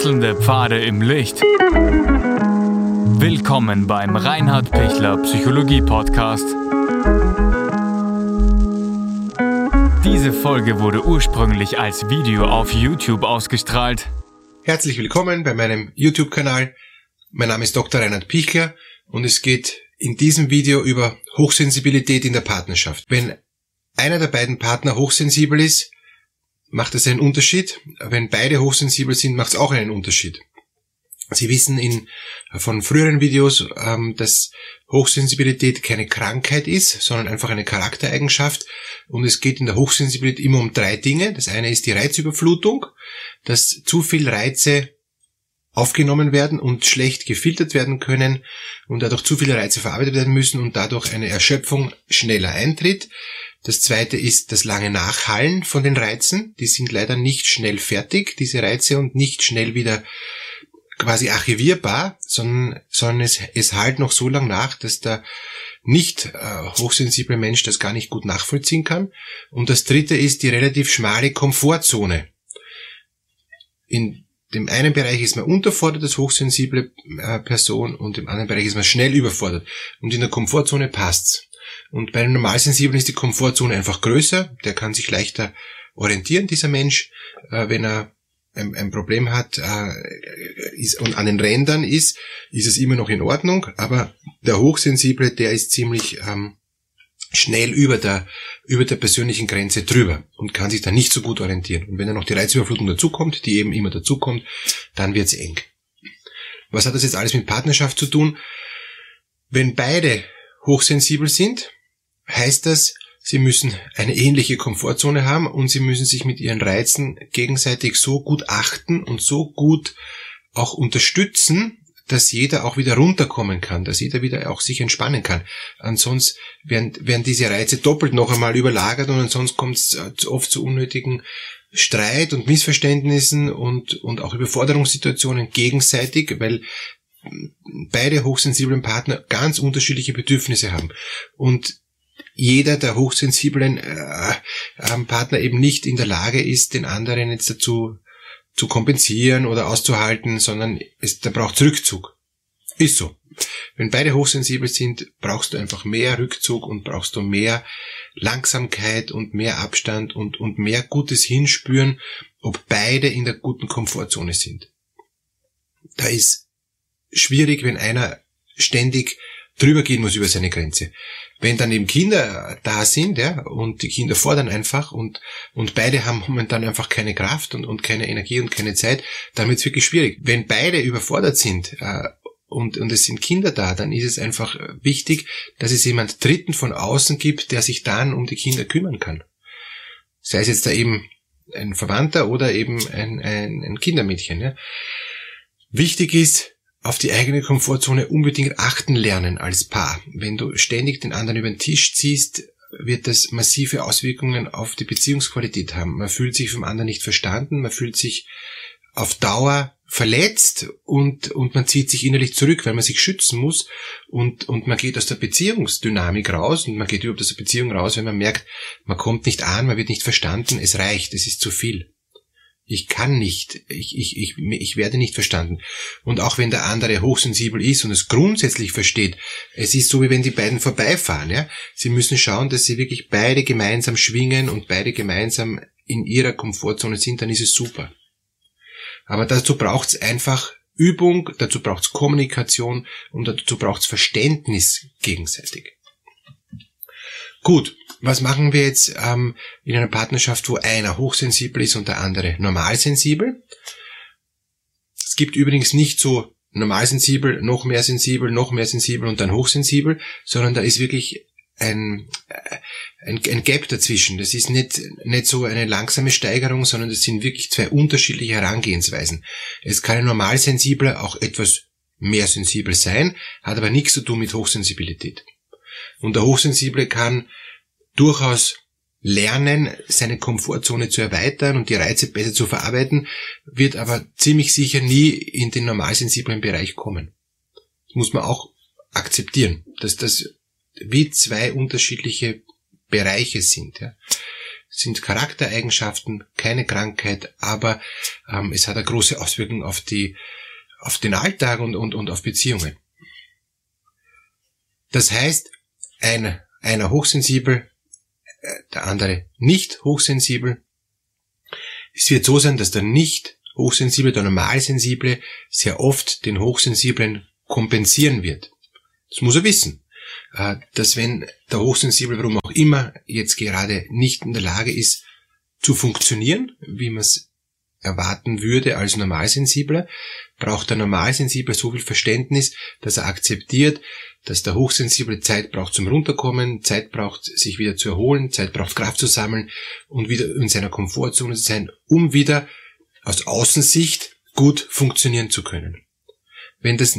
Wechselnde Pfade im Licht. Willkommen beim Reinhard Pichler Psychologie Podcast. Diese Folge wurde ursprünglich als Video auf YouTube ausgestrahlt. Herzlich willkommen bei meinem YouTube-Kanal. Mein Name ist Dr. Reinhard Pichler und es geht in diesem Video über Hochsensibilität in der Partnerschaft. Wenn einer der beiden Partner hochsensibel ist, macht es einen Unterschied. Wenn beide hochsensibel sind, macht es auch einen Unterschied. Sie wissen in, von früheren Videos, ähm, dass Hochsensibilität keine Krankheit ist, sondern einfach eine Charaktereigenschaft. Und es geht in der Hochsensibilität immer um drei Dinge. Das eine ist die Reizüberflutung, dass zu viel Reize aufgenommen werden und schlecht gefiltert werden können und dadurch zu viele Reize verarbeitet werden müssen und dadurch eine Erschöpfung schneller eintritt. Das zweite ist das lange Nachhallen von den Reizen. Die sind leider nicht schnell fertig, diese Reize, und nicht schnell wieder quasi archivierbar, sondern, sondern es, es halt noch so lang nach, dass der nicht äh, hochsensible Mensch das gar nicht gut nachvollziehen kann. Und das dritte ist die relativ schmale Komfortzone. In dem einen Bereich ist man unterfordert als hochsensible äh, Person und im anderen Bereich ist man schnell überfordert. Und in der Komfortzone passt's. Und bei einem Normalsensiblen ist die Komfortzone einfach größer, der kann sich leichter orientieren, dieser Mensch, äh, wenn er ein, ein Problem hat äh, ist, und an den Rändern ist, ist es immer noch in Ordnung, aber der Hochsensible, der ist ziemlich ähm, schnell über der, über der persönlichen Grenze drüber und kann sich da nicht so gut orientieren. Und wenn dann noch die Reizüberflutung dazukommt, die eben immer dazukommt, dann wird's eng. Was hat das jetzt alles mit Partnerschaft zu tun? Wenn beide hochsensibel sind, heißt das, sie müssen eine ähnliche Komfortzone haben und sie müssen sich mit ihren Reizen gegenseitig so gut achten und so gut auch unterstützen, dass jeder auch wieder runterkommen kann, dass jeder wieder auch sich entspannen kann. Ansonsten werden, werden diese Reize doppelt noch einmal überlagert und ansonsten kommt es äh, oft zu unnötigen Streit und Missverständnissen und, und auch Überforderungssituationen gegenseitig, weil beide hochsensiblen Partner ganz unterschiedliche Bedürfnisse haben. Und jeder der hochsensiblen äh, äh, Partner eben nicht in der Lage ist, den anderen jetzt dazu zu kompensieren oder auszuhalten, sondern es, da braucht Rückzug. Ist so. Wenn beide hochsensibel sind, brauchst du einfach mehr Rückzug und brauchst du mehr Langsamkeit und mehr Abstand und, und mehr gutes Hinspüren, ob beide in der guten Komfortzone sind. Da ist schwierig, wenn einer ständig drüber gehen muss über seine Grenze. Wenn dann eben Kinder da sind, ja, und die Kinder fordern einfach und, und beide haben momentan einfach keine Kraft und, und keine Energie und keine Zeit, dann wird es wirklich schwierig. Wenn beide überfordert sind, äh, und, und es sind Kinder da, dann ist es einfach wichtig, dass es jemand Dritten von außen gibt, der sich dann um die Kinder kümmern kann. Sei es jetzt da eben ein Verwandter oder eben ein, ein, ein Kindermädchen. Ja. Wichtig ist, auf die eigene Komfortzone unbedingt achten lernen als Paar. Wenn du ständig den anderen über den Tisch ziehst, wird das massive Auswirkungen auf die Beziehungsqualität haben. Man fühlt sich vom anderen nicht verstanden, man fühlt sich auf Dauer verletzt und, und man zieht sich innerlich zurück, weil man sich schützen muss und, und man geht aus der Beziehungsdynamik raus und man geht überhaupt aus der Beziehung raus, wenn man merkt, man kommt nicht an, man wird nicht verstanden, es reicht, es ist zu viel. Ich kann nicht, ich, ich, ich, ich werde nicht verstanden. Und auch wenn der andere hochsensibel ist und es grundsätzlich versteht, es ist so, wie wenn die beiden vorbeifahren. Ja? Sie müssen schauen, dass sie wirklich beide gemeinsam schwingen und beide gemeinsam in ihrer Komfortzone sind, dann ist es super. Aber dazu braucht es einfach Übung, dazu braucht es Kommunikation und dazu braucht es Verständnis gegenseitig. Gut, was machen wir jetzt ähm, in einer Partnerschaft, wo einer hochsensibel ist und der andere normalsensibel? Es gibt übrigens nicht so normalsensibel, noch mehr sensibel, noch mehr sensibel und dann hochsensibel, sondern da ist wirklich ein, äh, ein, ein Gap dazwischen. Das ist nicht, nicht so eine langsame Steigerung, sondern das sind wirklich zwei unterschiedliche Herangehensweisen. Es kann ein Normalsensibler auch etwas mehr sensibel sein, hat aber nichts zu tun mit Hochsensibilität. Und der Hochsensible kann durchaus lernen, seine Komfortzone zu erweitern und die Reize besser zu verarbeiten, wird aber ziemlich sicher nie in den normalsensiblen Bereich kommen. Das muss man auch akzeptieren, dass das wie zwei unterschiedliche Bereiche sind. Ja. sind Charaktereigenschaften, keine Krankheit, aber ähm, es hat eine große Auswirkung auf die, auf den Alltag und, und, und auf Beziehungen. Das heißt, ein, einer hochsensibel, der andere nicht hochsensibel. Es wird so sein, dass der nicht hochsensible, der normalsensible sehr oft den hochsensiblen kompensieren wird. Das muss er wissen. Äh, dass wenn der Hochsensible, warum auch immer, jetzt gerade nicht in der Lage ist, zu funktionieren, wie man es erwarten würde als Normalsensibler, braucht der Normalsensible so viel Verständnis, dass er akzeptiert, dass der Hochsensible Zeit braucht zum Runterkommen, Zeit braucht, sich wieder zu erholen, Zeit braucht Kraft zu sammeln und wieder in seiner Komfortzone zu sein, um wieder aus Außensicht gut funktionieren zu können. Wenn das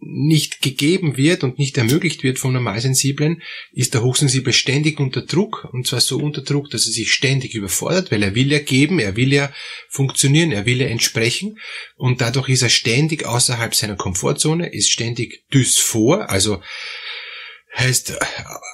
nicht gegeben wird und nicht ermöglicht wird vom Normalsensiblen, ist der Hochsensible ständig unter Druck und zwar so unter Druck, dass er sich ständig überfordert, weil er will ja geben, er will ja funktionieren, er will ja entsprechen und dadurch ist er ständig außerhalb seiner Komfortzone, ist ständig dysphor, also heißt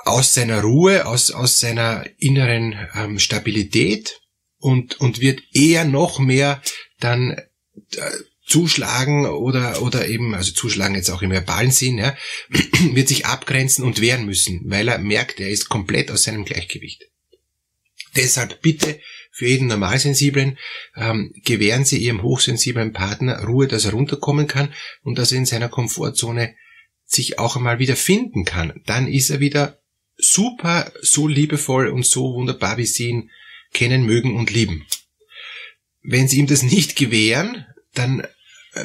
aus seiner Ruhe, aus, aus seiner inneren ähm, Stabilität und, und wird eher noch mehr dann äh, zuschlagen oder, oder eben, also zuschlagen jetzt auch im verbalen Sinn, ja, wird sich abgrenzen und wehren müssen, weil er merkt, er ist komplett aus seinem Gleichgewicht. Deshalb bitte für jeden Normalsensiblen ähm, gewähren Sie Ihrem hochsensiblen Partner Ruhe, dass er runterkommen kann und dass er in seiner Komfortzone sich auch einmal wieder finden kann. Dann ist er wieder super, so liebevoll und so wunderbar, wie Sie ihn kennen, mögen und lieben. Wenn Sie ihm das nicht gewähren, dann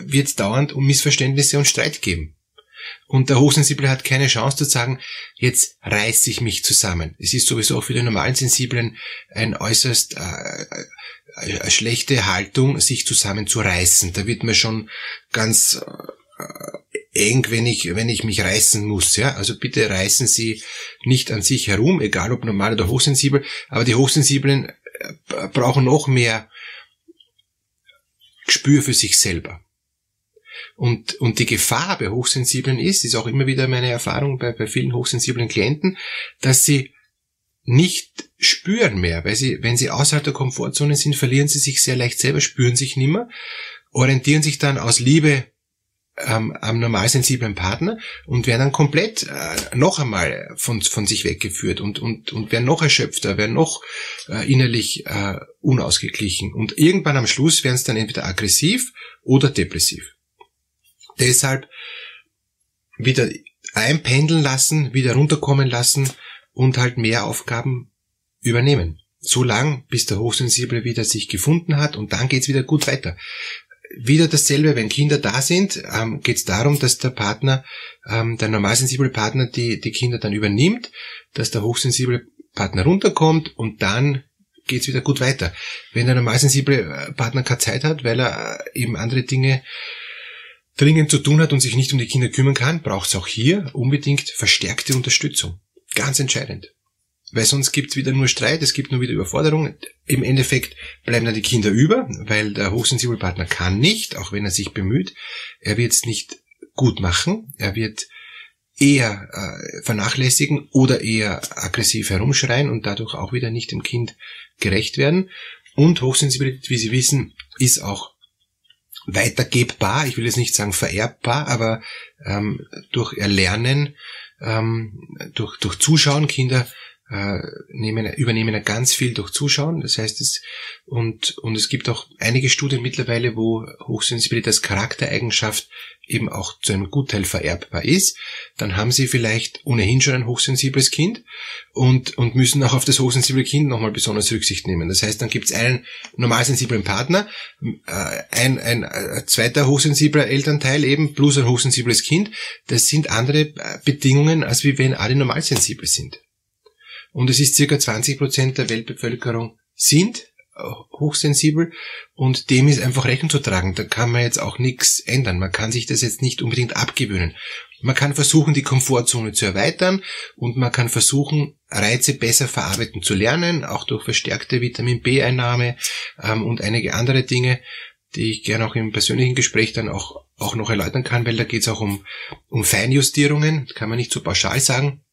wird es dauernd um Missverständnisse und Streit geben. Und der Hochsensible hat keine Chance zu sagen, jetzt reiße ich mich zusammen. Es ist sowieso auch für den normalen Sensiblen ein äußerst äh, äh, eine schlechte Haltung, sich zusammenzureißen. Da wird man schon ganz äh, eng, wenn ich, wenn ich mich reißen muss. Ja? Also bitte reißen Sie nicht an sich herum, egal ob normal oder hochsensibel. Aber die Hochsensiblen äh, brauchen noch mehr Gespür für sich selber. Und, und die Gefahr bei Hochsensiblen ist, ist auch immer wieder meine Erfahrung bei, bei vielen hochsensiblen Klienten, dass sie nicht spüren mehr, weil sie, wenn sie außerhalb der Komfortzone sind, verlieren sie sich sehr leicht selber, spüren sich nimmer, orientieren sich dann aus Liebe ähm, am normalsensiblen Partner und werden dann komplett äh, noch einmal von, von sich weggeführt und, und, und werden noch erschöpfter, werden noch äh, innerlich äh, unausgeglichen. Und irgendwann am Schluss werden es dann entweder aggressiv oder depressiv. Deshalb wieder einpendeln lassen, wieder runterkommen lassen und halt mehr Aufgaben übernehmen. So lang, bis der Hochsensible wieder sich gefunden hat und dann geht's wieder gut weiter. Wieder dasselbe, wenn Kinder da sind, ähm, geht es darum, dass der Partner, ähm, der normalsensible Partner die, die Kinder dann übernimmt, dass der hochsensible Partner runterkommt und dann geht's wieder gut weiter. Wenn der normalsensible äh, Partner keine Zeit hat, weil er äh, eben andere Dinge dringend zu tun hat und sich nicht um die Kinder kümmern kann, braucht es auch hier unbedingt verstärkte Unterstützung. Ganz entscheidend. Weil sonst gibt's wieder nur Streit, es gibt nur wieder Überforderung. Im Endeffekt bleiben dann die Kinder über, weil der hochsensible Partner kann nicht, auch wenn er sich bemüht. Er wird es nicht gut machen. Er wird eher äh, vernachlässigen oder eher aggressiv herumschreien und dadurch auch wieder nicht dem Kind gerecht werden. Und Hochsensibilität, wie Sie wissen, ist auch weitergebbar, ich will jetzt nicht sagen vererbbar, aber ähm, durch Erlernen, ähm, durch, durch Zuschauen, Kinder äh, nehmen, übernehmen ganz viel durch Zuschauen. Das heißt, es und, und es gibt auch einige Studien mittlerweile, wo Hochsensibilität als Charaktereigenschaft eben auch zu einem Gutteil vererbbar ist. Dann haben sie vielleicht ohnehin schon ein hochsensibles Kind und, und müssen auch auf das hochsensible Kind nochmal besonders Rücksicht nehmen. Das heißt, dann gibt es einen normalsensiblen Partner, äh, ein, ein, ein äh, zweiter hochsensibler Elternteil eben plus ein hochsensibles Kind. Das sind andere äh, Bedingungen, als wie wenn alle normalsensibel sind und es ist circa 20 Prozent der Weltbevölkerung sind äh, hochsensibel und dem ist einfach Rechnung zu tragen. Da kann man jetzt auch nichts ändern. Man kann sich das jetzt nicht unbedingt abgewöhnen. Man kann versuchen, die Komfortzone zu erweitern und man kann versuchen, Reize besser verarbeiten zu lernen, auch durch verstärkte Vitamin B-Einnahme ähm, und einige andere Dinge, die ich gerne auch im persönlichen Gespräch dann auch, auch noch erläutern kann, weil da geht es auch um, um Feinjustierungen, das kann man nicht so pauschal sagen.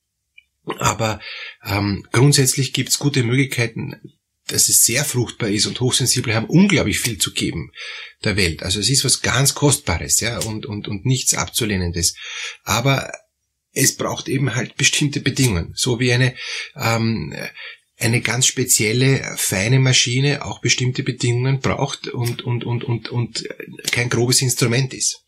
Aber ähm, grundsätzlich gibt es gute Möglichkeiten, dass es sehr fruchtbar ist und Hochsensible haben unglaublich viel zu geben der Welt. Also es ist was ganz Kostbares, ja, und, und, und nichts Abzulehnendes. Aber es braucht eben halt bestimmte Bedingungen, so wie eine, ähm, eine ganz spezielle, feine Maschine auch bestimmte Bedingungen braucht und, und, und, und, und kein grobes Instrument ist.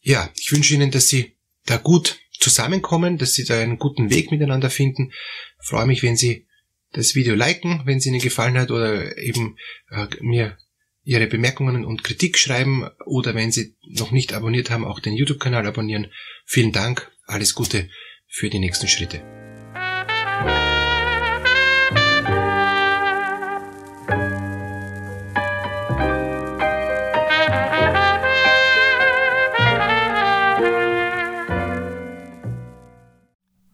Ja, ich wünsche Ihnen, dass Sie da gut zusammenkommen, dass Sie da einen guten Weg miteinander finden. Ich freue mich, wenn Sie das Video liken, wenn es Ihnen gefallen hat oder eben äh, mir Ihre Bemerkungen und Kritik schreiben oder wenn Sie noch nicht abonniert haben, auch den YouTube-Kanal abonnieren. Vielen Dank, alles Gute für die nächsten Schritte.